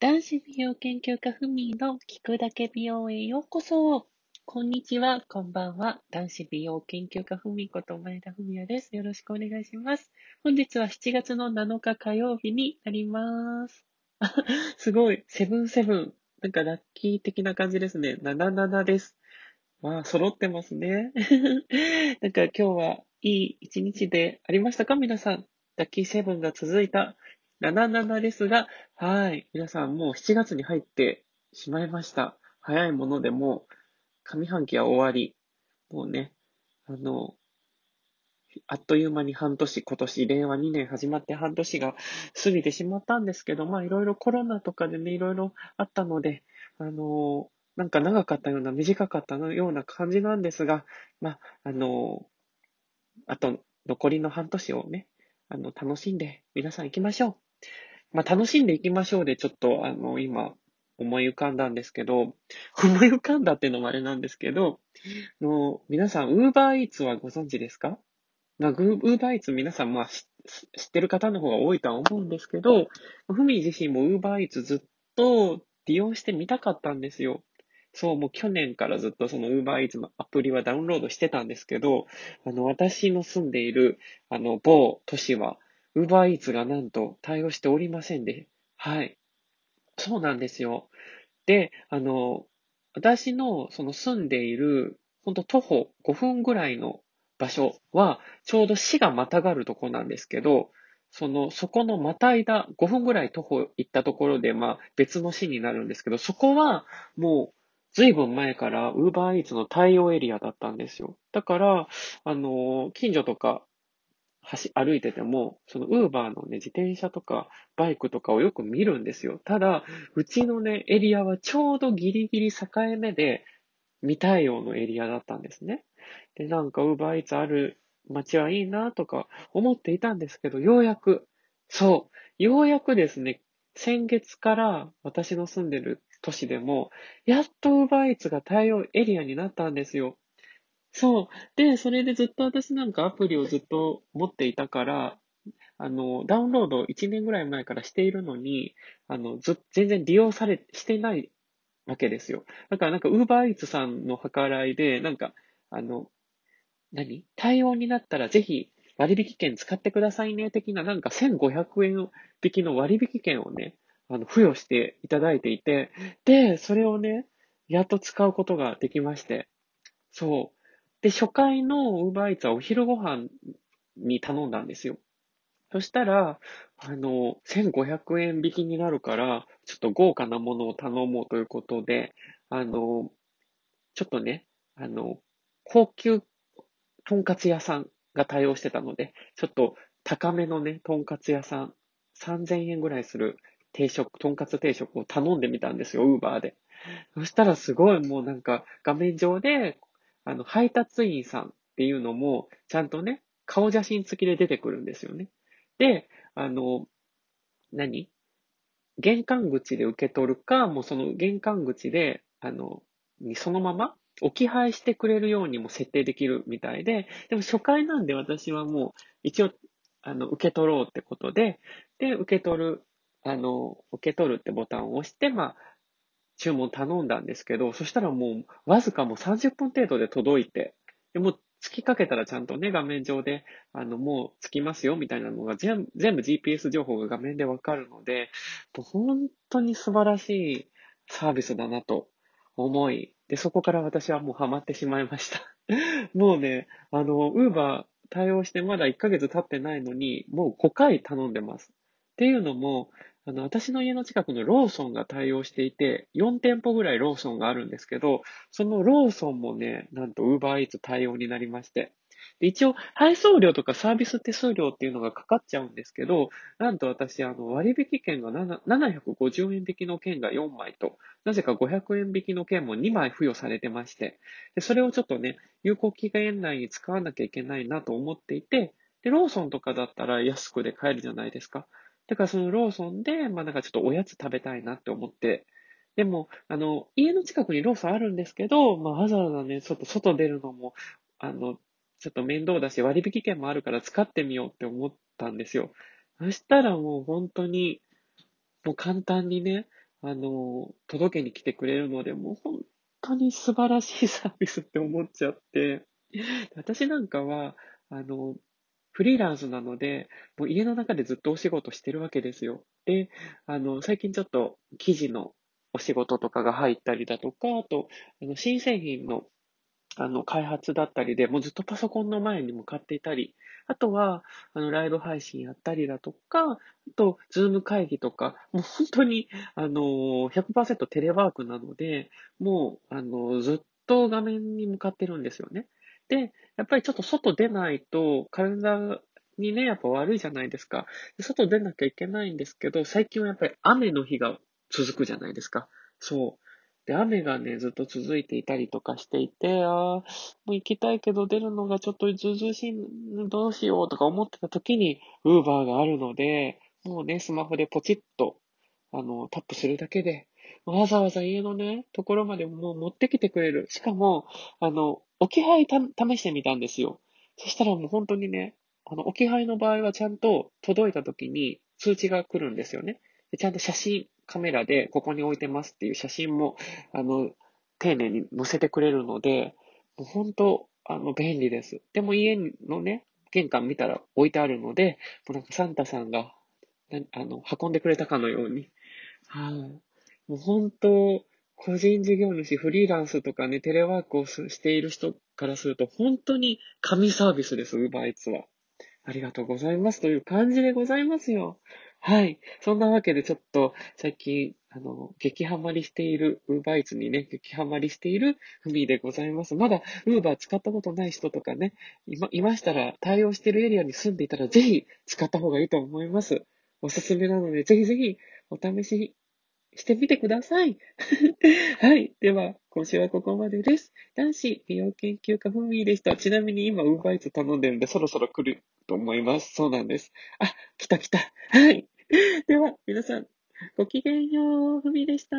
男子美容研究家ふみの聞くだけ美容へようこそ。こんにちは、こんばんは。男子美容研究家ふみこと前田文也です。よろしくお願いします。本日は7月の7日火曜日になります。すごい、セブンセブン。なんかラッキー的な感じですね。77です。まあ、揃ってますね。なんか今日はいい一日でありましたか？皆さん。ラッキーセブンが続いた77ですが、はい。皆さんもう7月に入ってしまいました。早いものでも上半期は終わり。もうね、あの、あっという間に半年、今年、令和2年始まって半年が過ぎてしまったんですけど、まあいろいろコロナとかでね、いろいろあったので、あの、なんか長かったような、短かったような感じなんですが、まあ、あの、あと残りの半年をね、あの、楽しんで皆さん行きましょう。まあ、楽しんでいきましょうで、ちょっと、あの、今、思い浮かんだんですけど、思い浮かんだっていうのもあれなんですけど、の皆さん、ウーバーイーツはご存知ですか？まあ、ウーバーイーツ皆さん、まあ、知ってる方の方が多いとは思うんですけど、ふみ自身もウーバーイーツずっと利用してみたかったんですよ。そう、もう去年からずっとその Uber Eats のアプリはダウンロードしてたんですけど、あの、私の住んでいる、あの、某都市は、Uber Eats がなんと対応しておりませんで、はい。そうなんですよ。で、あの、私のその住んでいる、ほんと徒歩5分ぐらいの場所は、ちょうど市がまたがるとこなんですけど、その、そこのまたいだ5分ぐらい徒歩行ったところで、まあ別の市になるんですけど、そこはもうずいぶん前から Uber Eats の対応エリアだったんですよ。だから、あの、近所とか走、歩いてても、その Uber のね、自転車とかバイクとかをよく見るんですよ。ただ、うちのね、エリアはちょうどギリギリ境目で未対応のエリアだったんですね。で、なんか Uber Eats ある街はいいなとか思っていたんですけど、ようやく、そう、ようやくですね、先月から私の住んでる都市でも、やっと UberEats が対応エリアになったんですよ。そう。で、それでずっと私なんかアプリをずっと持っていたから、あの、ダウンロード1年ぐらい前からしているのに、あの、ず、全然利用され、してないわけですよ。だからなんか UberEats さんの計らいで、なんか、あの、何？対応になったらぜひ割引券使ってくださいね、的ななんか1500円引きの割引券をね、あの、付与していただいていて、で、それをね、やっと使うことができまして。そう。で、初回の Uber Eats はお昼ご飯に頼んだんですよ。そしたら、あの、1500円引きになるから、ちょっと豪華なものを頼もうということで、あの、ちょっとね、あの、高級とんかつ屋さんが対応してたので、ちょっと高めのね、とんかつ屋さん、3000円ぐらいする定食、とんかつ定食を頼んでみたんですよ、ウーバーで。そしたらすごいもうなんか画面上で、あの、配達員さんっていうのも、ちゃんとね、顔写真付きで出てくるんですよね。で、あの、何？玄関口で受け取るか、もうその玄関口で、あの、にそのまま置き配してくれるようにも設定できるみたいで、でも初回なんで私はもう一応、あの、受け取ろうってことで、で、受け取るあの、受け取るってボタンを押して、まあ、注文頼んだんですけど、そしたらもう、わずかもう30分程度で届いて、でも、突きかけたらちゃんとね、画面上で、あの、もう着きますよ、みたいなのが全部、全部 GPS 情報が画面でわかるので、本当に素晴らしいサービスだなと思い、で、そこから私はもうハマってしまいました。もうね、あの、ウーバー対応してまだ1ヶ月経ってないのに、もう5回頼んでます。っていうのも、あの、私の家の近くのローソンが対応していて、4店舗ぐらいローソンがあるんですけど、そのローソンもね、なんと Uber Eats 対応になりまして。で一応、配送料とかサービス手数料っていうのがかかっちゃうんですけど、なんと私、あの、割引券が750円引きの券が4枚と、なぜか500円引きの券も2枚付与されてまして、でそれをちょっとね、有効期限内に使わなきゃいけないなと思っていて、で、ローソンとかだったら安くで買えるじゃないですか。だからそのローソンで、まあなんかちょっとおやつ食べたいなって思って、でも、あの、家の近くにローソンあるんですけど、まあわざわざね、ちょっと外出るのも、あの、ちょっと面倒だし、割引券もあるから使ってみようって思ったんですよ。そしたらもう本当に、もう簡単にね、あの、届けに来てくれるので、もう本当に素晴らしいサービスって思っちゃって、私なんかは、あの、フリーランスなので、もう家の中でずっとお仕事してるわけですよ。で、あの、最近ちょっと記事のお仕事とかが入ったりだとか、あと、あの新製品のあの、開発だったりで、もうずっとパソコンの前に向かっていたり、あとは、あの、ライブ配信やったりだとか、あと、ズーム会議とか、もう本当に、あの、100%テレワークなので、もう、あの、ずっと画面に向かってるんですよね。で、やっぱりちょっと外出ないと、体にね、やっぱ悪いじゃないですか。外出なきゃいけないんですけど、最近はやっぱり雨の日が続くじゃないですか。そう。で、雨がね、ずっと続いていたりとかしていて、ああ、もう行きたいけど出るのがちょっとずうずしい、どうしようとか思ってた時に、ウーバーがあるので、もうね、スマホでポチッと、あの、タップするだけで、わざわざ家のね、ところまでもう持ってきてくれる。しかも、あの、置き配た試してみたんですよ。そしたらもう本当にね、あの、置き配の場合はちゃんと届いた時に通知が来るんですよね。ちゃんと写真、カメラでここに置いてますっていう写真も、あの、丁寧に載せてくれるので、もう本当、あの、便利です。でも家のね、玄関見たら置いてあるので、もうなんかサンタさんが、あの、運んでくれたかのように。はい、もう本当、個人事業主、フリーランスとかね、テレワークをしている人からすると、本当に神サービスです、ウーバーイーツは。ありがとうございますという感じでございますよ。はい。そんなわけでちょっと最近、あの、激ハマりしている、ウーバーイーツにね、激ハマりしているふみでございます。まだウーバー使ったことない人とかね、いま、いましたら、対応しているエリアに住んでいたら、ぜひ使った方がいいと思います。おすすめなので、ぜひぜひお試ししてみてください。はい。では、今週はここまでです。男子美容研究家ふみーでした。ちなみに今、ウーバーイーツ頼んでるんで、そろそろ来ると思います。そうなんです。あ、来た来た。はい。では、皆さん、ごきげんよう。ふみでした。